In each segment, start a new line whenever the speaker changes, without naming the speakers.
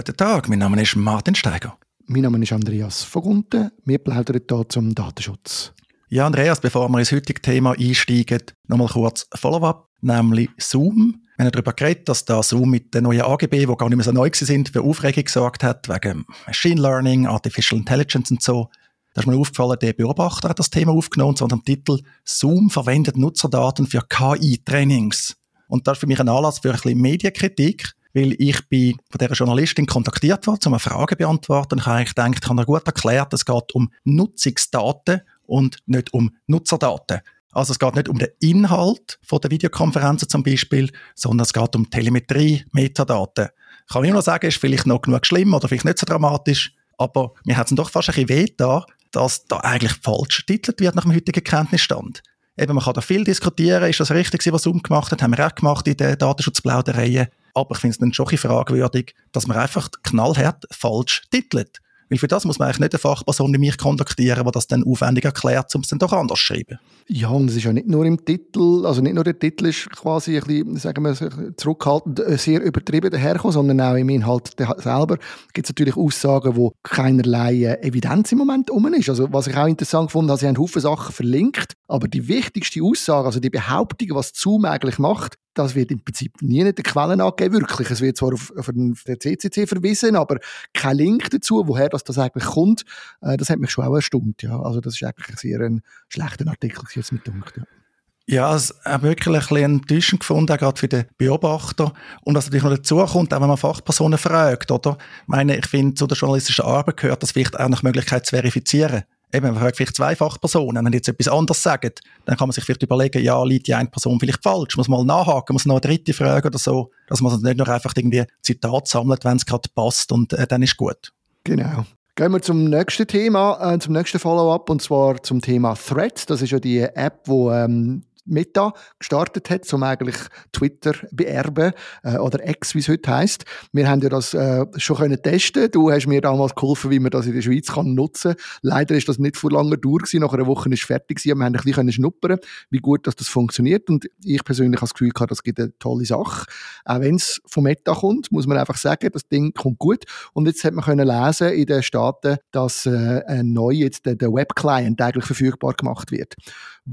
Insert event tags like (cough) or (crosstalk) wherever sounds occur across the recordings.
Guten Tag, mein Name ist Martin Steiger.
Mein Name ist Andreas Vogunten. Wir plaudern hier zum Datenschutz.
Ja, Andreas, bevor wir ins heutige Thema einsteigen, nochmal kurz Follow-up, nämlich Zoom. Wir haben darüber geredet, dass da Zoom mit den neuen AGB, die gar nicht mehr so neu sind, für Aufregung gesorgt hat, wegen Machine Learning, Artificial Intelligence und so. Da ist mir aufgefallen, der Beobachter hat das Thema aufgenommen, unter dem Titel Zoom verwendet Nutzerdaten für KI-Trainings. Und das ist für mich ein Anlass für ein bisschen Medienkritik, weil ich bin von dieser Journalistin kontaktiert worden, um eine Frage zu beantworten. Ich habe eigentlich gedacht, ich habe gut erklärt, es geht um Nutzungsdaten und nicht um Nutzerdaten. Also es geht nicht um den Inhalt von der Videokonferenzen zum Beispiel, sondern es geht um Telemetrie, Metadaten. Ich kann immer noch sagen, ist vielleicht noch genug schlimm oder vielleicht nicht so dramatisch, aber mir hat es doch fast ein bisschen weh da, dass da eigentlich falsch getitelt wird nach dem heutigen Kenntnisstand. Eben, man kann da viel diskutieren, ist das richtig, was Zoom gemacht hat, haben wir auch gemacht in den Datenschutzplaudereien, aber ich finde es dann schon fragwürdig, dass man einfach knallhart falsch titelt. Weil für das muss man eigentlich nicht eine Fachperson wie mich kontaktieren, die das dann aufwendig erklärt, um es dann doch anders zu schreiben.
Ja, und es ist ja nicht nur im Titel, also nicht nur der Titel ist quasi ein bisschen, sagen wir, zurückhaltend, äh, sehr übertrieben daherkommen, sondern auch im Inhalt selber gibt es natürlich Aussagen, wo keinerlei äh, Evidenz im Moment um ist. Also was ich auch interessant fand, sie haben Haufen Sachen verlinkt, aber die wichtigste Aussage, also die Behauptung, was Zoom eigentlich macht, das wird im Prinzip nie in den Quellen angegeben, wirklich. Es wird zwar auf, auf den CCC verwiesen, aber kein Link dazu, woher das, das eigentlich kommt. Äh, das hat mich schon auch erstaunt. Ja. Also das ist eigentlich sehr ein schlechter Artikel jetzt mit Dunkel. Ja.
Ja, es habe wirklich ein bisschen enttäuschend gefunden, gerade für den Beobachter. Und was natürlich noch dazu kommt, auch wenn man Fachpersonen fragt, oder? Ich meine, ich finde, zu der journalistischen Arbeit gehört das vielleicht auch nach Möglichkeit zu verifizieren eben, man fragt vielleicht zwei Fachpersonen, wenn die jetzt etwas anderes sagen, dann kann man sich vielleicht überlegen, ja, liegt die eine Person vielleicht falsch, muss mal nachhaken, muss noch eine dritte Frage oder so, dass man nicht nur einfach irgendwie Zitat sammelt, wenn es gerade passt und äh, dann ist gut.
Genau. Gehen wir zum nächsten Thema, äh, zum nächsten Follow-up und zwar zum Thema Threads. Das ist ja die App, wo ähm, Meta gestartet hat, um eigentlich Twitter beerben äh, oder X, wie es heute heißt. Wir haben ja das äh, schon können testen. Du hast mir damals geholfen, wie man das in der Schweiz kann nutzen. Leider ist das nicht vor langer Dauer gewesen. Nach einer Woche ist es fertig gewesen. Wir haben ein bisschen schnuppern, wie gut dass das funktioniert. Und ich persönlich habe das Gefühl gehabt, das gibt eine tolle Sache. Auch wenn es von Meta kommt, muss man einfach sagen, das Ding kommt gut. Und jetzt hat man können lesen in den Staaten, dass äh, neu jetzt der, der Web-Client eigentlich verfügbar gemacht wird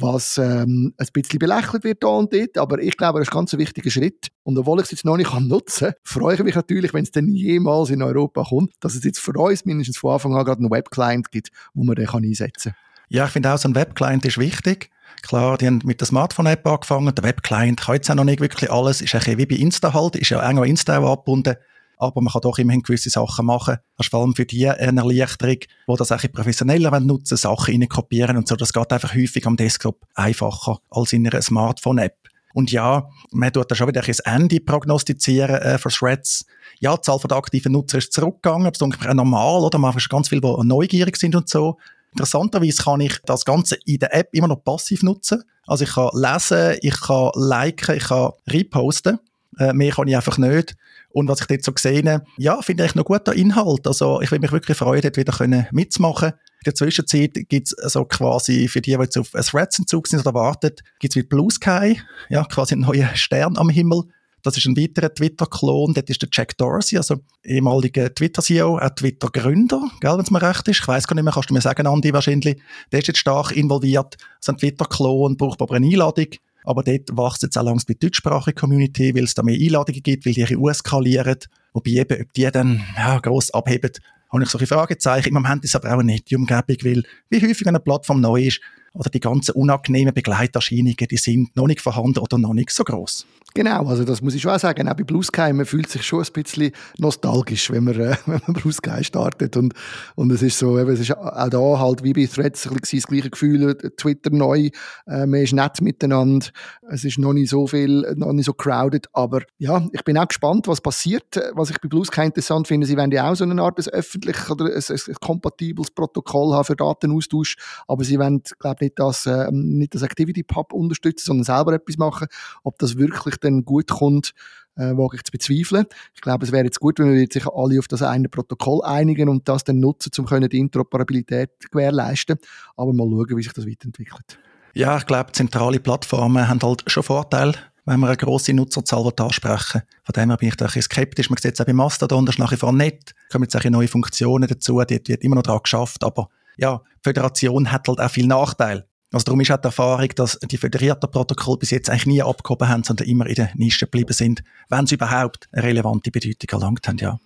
was ähm, ein bisschen belächelt wird da und dort, aber ich glaube, das ist ein ganz wichtiger Schritt. Und obwohl ich es jetzt noch nicht nutzen kann, freue ich mich natürlich, wenn es dann jemals in Europa kommt, dass es jetzt für uns mindestens von Anfang an gerade einen Webclient gibt, wo man den einsetzen kann.
Ja, ich finde auch, so ein Webclient ist wichtig. Klar, die haben mit der Smartphone-App angefangen. Der Webclient kann jetzt auch noch nicht wirklich alles. Ist ein wie bei Insta halt. Ist ja eng an Insta auch abgebunden aber man kann doch immerhin gewisse Sachen machen. Das ist vor allem für die eine Erleichterung, die das auch professioneller nutzen Sachen rein kopieren und so. Das geht einfach häufig am Desktop einfacher als in einer Smartphone-App. Und ja, man tut da schon wieder ein Ende prognostizieren äh, für Threads. Ja, die Zahl der aktiven Nutzer ist zurückgegangen, das ist ungefähr normal, oder? Man hat ganz viele, die neugierig sind und so. Interessanterweise kann ich das Ganze in der App immer noch passiv nutzen. Also ich kann lesen, ich kann liken, ich kann reposten. Äh, mehr kann ich einfach nicht. Und was ich dort so gesehen ja, finde ich noch guter Inhalt. Also ich würde mich wirklich freuen, dort wieder mitzumachen. In der Zwischenzeit gibt es so quasi für die, die jetzt auf ein Threads-Entzug sind oder warten, gibt es wie Blue Sky, ja, quasi einen neuen Stern am Himmel. Das ist ein weiterer Twitter-Klon. Dort ist der Jack Dorsey, also ehemaliger Twitter-CEO, auch Twitter-Gründer, wenn es mir recht ist. Ich weiß gar nicht mehr, kannst du mir sagen, Andi, wahrscheinlich. Der ist jetzt stark involviert. So ein Twitter-Klon braucht aber eine Einladung. Aber dort wächst jetzt auch langsam die deutschsprachige Community, weil es da mehr Einladungen gibt, weil die ihre US skalieren. Wobei eben, ob die dann ja, gross abheben, habe ich solche Fragezeichen. Im Moment ist es aber auch nicht die Umgebung, weil wie häufig eine Plattform neu ist, oder die ganzen unangenehmen Begleiterscheinungen, die sind noch nicht vorhanden oder noch nicht so groß.
Genau, also das muss ich schon auch sagen. Auch bei Blue Sky, man fühlt sich schon ein bisschen nostalgisch, wenn man, äh, (laughs) wenn man Blue Sky startet. Und, und es ist so, eben, es ist auch da halt wie bei Threads ein bisschen das gleiche Gefühl. Twitter neu, äh, man ist nett miteinander. Es ist noch nicht so viel, noch nicht so crowded. Aber ja, ich bin auch gespannt, was passiert. Was ich bei Blue Sky interessant finde, sie werden ja auch so eine Art öffentliches oder ein, ein kompatibles Protokoll haben für Datenaustausch. Aber sie werden, glaube nicht das, äh, nicht das Activity Pub unterstützen, sondern selber etwas machen. Ob das wirklich dann gut kommt, äh, wage ich zu bezweifeln. Ich glaube, es wäre jetzt gut, wenn wir sich alle auf das eine Protokoll einigen und das dann nutzen, um die Interoperabilität gewährleisten. Aber mal schauen, wie sich das weiterentwickelt.
Ja, ich glaube, zentrale Plattformen haben halt schon Vorteile wenn man eine grosse Nutzerzahl ansprechen Von dem her bin ich da ein bisschen skeptisch. Man sieht es auch bei Mastodon, das ist nach wie vor nett. Da kommen jetzt neue Funktionen dazu, die wird immer noch daran geschafft, aber ja, Föderation hat halt auch viel Nachteil. Also darum ist auch die Erfahrung, dass die föderierten Protokolle bis jetzt eigentlich nie abgehoben haben, sondern immer in der Nische geblieben sind, wenn sie überhaupt eine relevante Bedeutung erlangt haben, ja.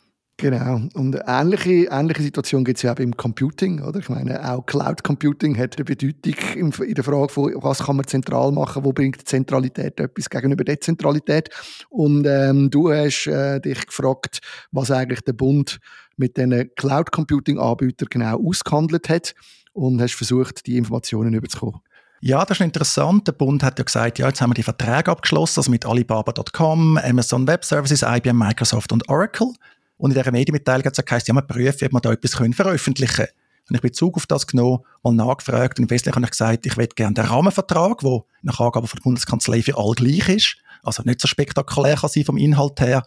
Genau. Und eine ähnliche, ähnliche Situation gibt es ja auch im Computing, oder? Ich meine, auch Cloud Computing hat eine Bedeutung in der Frage von, was kann man zentral machen, wo bringt Zentralität etwas gegenüber Dezentralität. Und ähm, du hast äh, dich gefragt, was eigentlich der Bund mit diesen Cloud Computing Anbietern genau ausgehandelt hat und hast versucht, die Informationen überzukommen.
Ja, das ist interessant. Der Bund hat ja gesagt, ja, jetzt haben wir die Verträge abgeschlossen, also mit Alibaba.com, Amazon Web Services, IBM, Microsoft und Oracle. Und in dieser Medienmitteilung hat es geheißen, ja, wir prüfen, ob wir da etwas veröffentlichen können. Und ich Bezug auf das genommen, mal nachgefragt und im Wesentlichen habe ich gesagt, ich möchte gerne den Rahmenvertrag, der nach Angabe von der Bundeskanzlei für alle gleich ist, also nicht so spektakulär kann sein vom Inhalt her.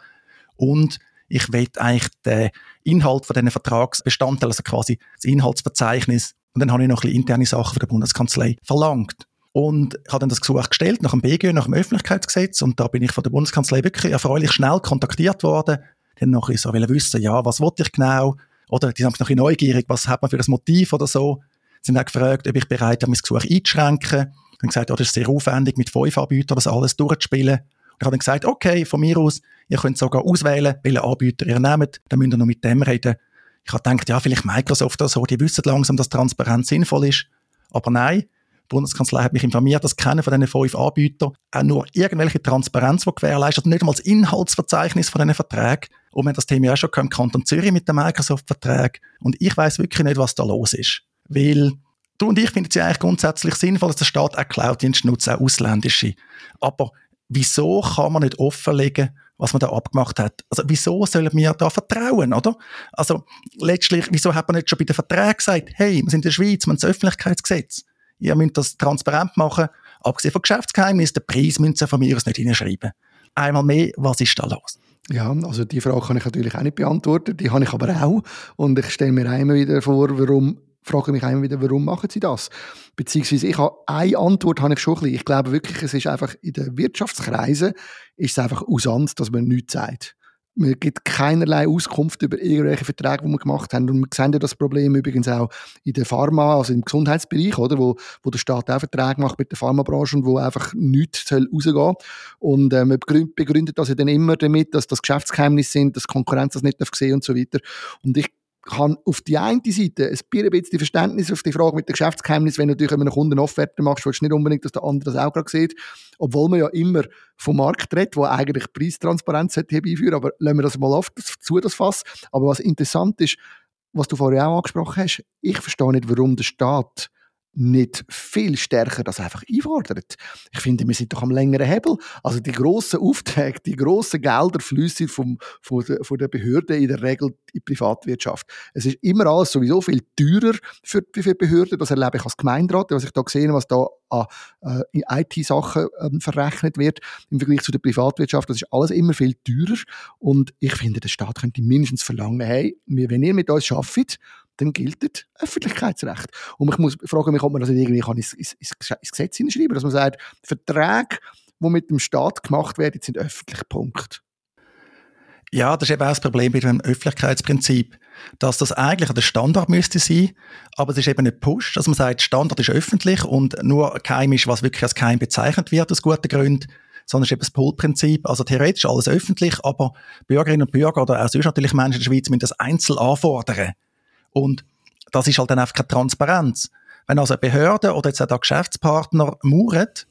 Und ich möchte eigentlich den Inhalt von diesen Vertragsbestandteilen, also quasi das Inhaltsverzeichnis, und dann habe ich noch ein bisschen interne Sachen von der Bundeskanzlei verlangt. Und ich habe dann das Gesuch gestellt nach dem BGÖ, nach dem Öffentlichkeitsgesetz. Und da bin ich von der Bundeskanzlei wirklich erfreulich schnell kontaktiert worden. Haben noch ein bisschen so wissen, ja, was wollte ich genau? Oder die sind noch ein bisschen neugierig, was hat man für ein Motiv oder so. Sie haben auch gefragt, ob ich bereit bin, mein Gesuch einzuschränken. Dann gesagt, ja, das ist sehr aufwendig, mit fünf Anbietern das alles durchzuspielen. Und ich habe dann gesagt, okay, von mir aus, ihr könnt sogar auswählen, welchen Anbieter ihr nehmt, dann müsst ihr noch mit dem reden. Ich habe gedacht, ja, vielleicht Microsoft oder so, die wissen langsam, dass Transparenz sinnvoll ist. Aber nein, die Bundeskanzlei hat mich informiert, dass keiner von diesen fünf Anbietern auch nur irgendwelche Transparenz gewährleistet, nicht einmal das Inhaltsverzeichnis von diesen Verträgen. Und wir haben das Thema ja schon im Kanton Zürich mit dem Microsoft-Vertrag. Und ich weiß wirklich nicht, was da los ist. Weil du und ich finden es ja eigentlich grundsätzlich sinnvoll, dass der Staat auch Cloud-Dienste nutzt, auch ausländische. Aber wieso kann man nicht offenlegen, was man da abgemacht hat. Also wieso sollen wir da vertrauen, oder? Also letztlich, wieso hat man nicht schon bei den Verträgen gesagt, hey, wir sind in der Schweiz, wir haben das Öffentlichkeitsgesetz, ihr müsst das transparent machen, abgesehen von Geschäftsgeheimnis, den Preis müsst ihr von mir aus nicht hineinschreiben. Einmal mehr, was ist da los?
Ja, also die Frage kann ich natürlich auch nicht beantworten, die habe ich aber auch und ich stelle mir immer wieder vor, warum frage mich immer wieder, warum machen sie das? Beziehungsweise ich habe eine Antwort habe ich schon ein bisschen. Ich glaube wirklich, es ist einfach in den Wirtschaftskreisen ist es einfach ausand, dass man nichts sagt. Man gibt keinerlei Auskunft über irgendwelche Verträge, die wir gemacht haben. Und wir sehen ja das Problem übrigens auch in der Pharma, also im Gesundheitsbereich, oder? Wo, wo der Staat auch Verträge macht mit der Pharmabranche und wo einfach nichts rausgehen soll. Und äh, man begründet das ja dann immer damit, dass das Geschäftsgeheimnisse sind, dass Konkurrenz das nicht sehen darf und so weiter. Und ich kann auf die eine Seite ein bisschen Verständnis auf die Frage mit dem Geschäftsgeheimnis, wenn du natürlich einem Kunden eine Offerte machst, willst du nicht unbedingt, dass der andere das auch gerade sieht. Obwohl man ja immer vom Markt redet, wo eigentlich Preistransparenz herbeiführen aber lassen wir das mal auf, das, zu, das Fass. Aber was interessant ist, was du vorher auch angesprochen hast, ich verstehe nicht, warum der Staat nicht viel stärker das einfach einfordert. Ich finde, wir sind doch am längeren Hebel. Also die grossen Aufträge, die grossen Gelder fließen vom, von, von der Behörde in der Regel in die Privatwirtschaft. Es ist immer alles sowieso viel teurer für, für Behörden. Das erlebe ich als Gemeinderat, was ich da sehe, was da an äh, IT-Sachen ähm, verrechnet wird im Vergleich zu der Privatwirtschaft. Das ist alles immer viel teurer. Und ich finde, der Staat könnte mindestens verlangen, hey, wenn ihr mit uns arbeitet, dann gilt das Öffentlichkeitsrecht. Und ich muss fragen mich, ob man das irgendwie kann ins, ins, ins Gesetz hinschreiben dass man sagt, Verträge, die mit dem Staat gemacht werden, sind öffentlich. Punkt.
Ja, das ist eben auch das Problem bei dem Öffentlichkeitsprinzip, dass das eigentlich der Standard müsste sein, aber es ist eben nicht pusht. Also man sagt, Standard ist öffentlich und nur Keim ist, was wirklich als Keim bezeichnet wird, aus guten Gründen, sondern es ist eben das Pull-Prinzip. Also theoretisch alles öffentlich, aber Bürgerinnen und Bürger oder auch sonst natürlich Menschen in der Schweiz müssen das einzeln anfordern. Und das ist halt dann einfach keine Transparenz. Wenn also eine Behörde oder jetzt auch der Geschäftspartner mauert,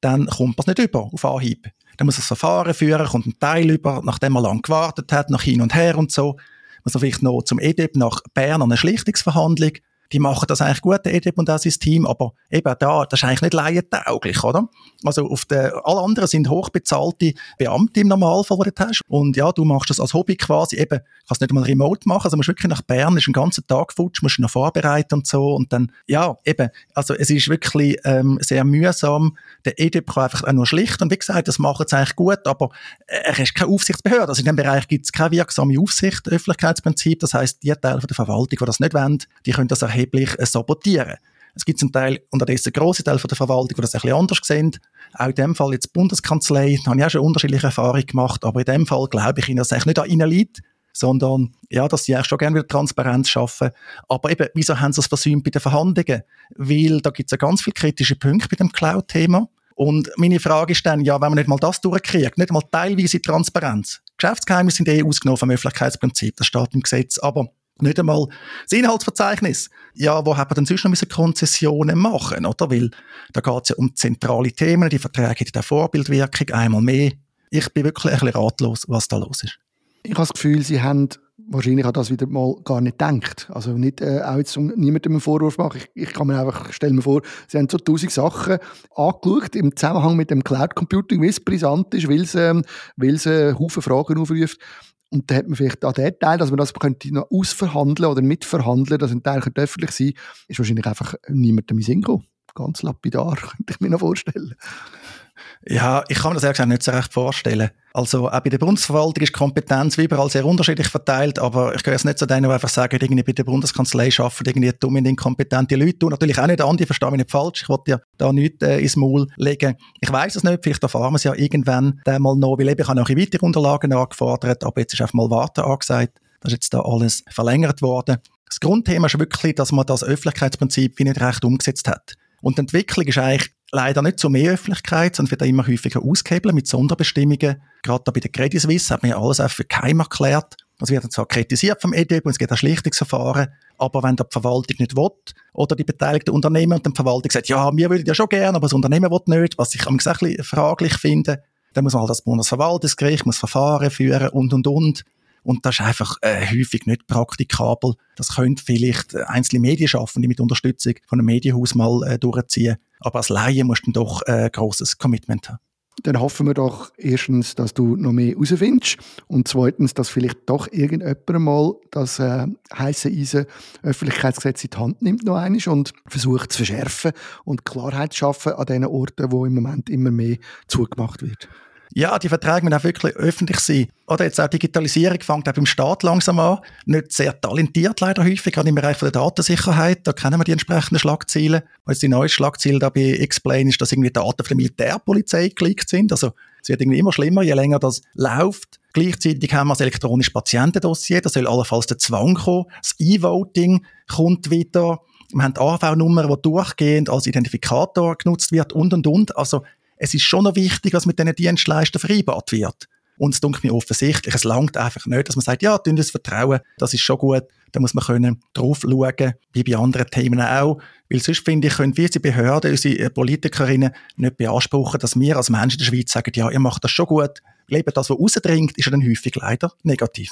dann kommt man nicht über auf Anhieb. Dann muss das Verfahren führen, kommt ein Teil über, nachdem man lange gewartet hat, nach hin und her und so. Muss man vielleicht noch zum EDIP nach Bern an eine Schlichtungsverhandlung die machen das eigentlich gut, der EDIP und auch sein Team, aber eben da, das ist eigentlich nicht laientauglich, oder? Also auf der, alle anderen sind hochbezahlte Beamte im Normalfall, die du hast. Und ja, du machst das als Hobby quasi, eben, kannst nicht mal remote machen, also musst wirklich nach Bern, ist einen ganzen Tag futsch, musst noch vorbereiten und so und dann, ja, eben, also es ist wirklich ähm, sehr mühsam. Der EDIP kann einfach auch nur schlicht und wie gesagt, das macht es eigentlich gut, aber er ist keine Aufsichtsbehörde. Also in dem Bereich gibt es keine wirksame Aufsicht, Öffentlichkeitsprinzip, das heißt die Teile der Verwaltung, die das nicht wollen, die können das erheben erheblich äh, sabotieren. Es gibt zum Teil unterdessen grosse Teil der Verwaltung, die das ein bisschen anders sehen. Auch in dem Fall jetzt die Bundeskanzlei, da habe ich auch schon unterschiedliche Erfahrungen gemacht, aber in dem Fall glaube ich Ihnen, dass es eigentlich nicht an Ihnen liegt, sondern ja, dass sie schon gerne wieder Transparenz schaffen. Aber eben, wieso haben sie es versäumt bei den Verhandlungen? Weil da gibt es ja ganz viele kritische Punkte bei dem Cloud-Thema. Und meine Frage ist dann, ja, wenn man nicht mal das durchkriegt, nicht mal teilweise Transparenz. Geschäftsgeheimnisse sind eh ausgenommen vom Öffentlichkeitsprinzip, das steht im Gesetz, aber nicht einmal das Inhaltsverzeichnis. Ja, wo haben wir denn sonst noch Konzessionen machen, oder? Weil da geht es ja um zentrale Themen, die Verträge haben eine Vorbildwirkung, einmal mehr. Ich bin wirklich ein bisschen ratlos, was da los ist.
Ich habe das Gefühl, Sie haben wahrscheinlich an das wieder mal gar nicht gedacht. Also nicht äh, auch jetzt um niemandem einen Vorwurf machen. Ich, ich kann mir einfach, stelle mir vor, Sie haben so tausend Sachen angeschaut im Zusammenhang mit dem Cloud Computing, wie es brisant ist, weil es, ähm, weil es äh, Haufen Fragen aufruft. Und da hat man vielleicht an den Teil, dass man das könnte noch ausverhandeln oder mitverhandeln, dass ein Teil könnte öffentlich sein ist wahrscheinlich einfach niemandem in Sinn gekommen. Ganz lapidar, (laughs) könnte ich mir noch vorstellen.
Ja, ich kann mir das ehrlich gesagt nicht so recht vorstellen. Also auch bei der Bundesverwaltung ist Kompetenz wie überall sehr unterschiedlich verteilt, aber ich gehöre jetzt nicht zu denen, die einfach sagen, irgendwie bei der Bundeskanzlei arbeiten irgendwie dumme inkompetente Leute. Du natürlich auch nicht an, die verstehen mich nicht falsch, ich wollte ja da nichts äh, ins Maul legen. Ich weiß es nicht, vielleicht erfahren wir es ja irgendwann mal noch, weil ich habe noch weitere Unterlagen angefordert, aber jetzt ist einfach mal Warten angesagt. Das ist jetzt da alles verlängert worden. Das Grundthema ist wirklich, dass man das Öffentlichkeitsprinzip wie nicht recht umgesetzt hat. Und die Entwicklung ist eigentlich leider nicht zu mehr Öffentlichkeit, sondern wird immer häufiger ausgehebelt mit Sonderbestimmungen. Gerade da bei der Credit Suisse hat man ja alles auch für geheim erklärt. Das wird zwar kritisiert vom EDB und es geht ein Schlichtungsverfahren, aber wenn da die Verwaltung nicht will oder die beteiligten Unternehmen und die Verwaltung sagt, ja, wir würden ja schon gerne, aber das Unternehmen will nicht, was ich am bisschen fraglich finde, dann muss man halt das Bundesverwaltungsgericht muss Verfahren führen und, und, und. Und das ist einfach äh, häufig nicht praktikabel. Das könnte vielleicht einzelne Medienschaffende mit Unterstützung von einem Medienhaus mal äh, durchziehen. Aber als Laie musst du doch äh, ein grosses Commitment haben.
Dann hoffen wir doch erstens, dass du noch mehr herausfindest und zweitens, dass vielleicht doch irgendjemand mal das äh, heiße Eisen Öffentlichkeitsgesetz in die Hand nimmt noch einmal und versucht zu verschärfen und Klarheit zu schaffen an den Orten, wo im Moment immer mehr zugemacht wird.
Ja, die Verträge müssen auch wirklich öffentlich sein. Oder jetzt auch Digitalisierung fängt auch beim Staat langsam an. Nicht sehr talentiert leider häufig, gerade im Bereich der Datensicherheit. Da kennen wir die entsprechenden Schlagziele. Und die neue Schlagziele da bei Explain ist, dass irgendwie Daten von der Militärpolizei geleakt sind. Also es wird irgendwie immer schlimmer, je länger das läuft. Gleichzeitig haben wir das elektronische Patientendossier, da soll allenfalls der Zwang kommen. Das E-Voting kommt wieder. Wir haben die AV-Nummer, die durchgehend als Identifikator genutzt wird und, und, und. Also es ist schon noch wichtig, was mit diesen Dienstleistern vereinbart wird. Und es dunkelt mir offensichtlich, es langt einfach nicht, dass man sagt, ja, das Vertrauen, das ist schon gut. Da muss man können drauf schauen, wie bei anderen Themen auch. Weil sonst finde ich, können wir als Behörden, unsere Politikerinnen nicht beanspruchen, dass wir als Menschen in der Schweiz sagen, ja, ihr macht das schon gut. Leben das, was rausdringt, ist ja dann häufig leider negativ.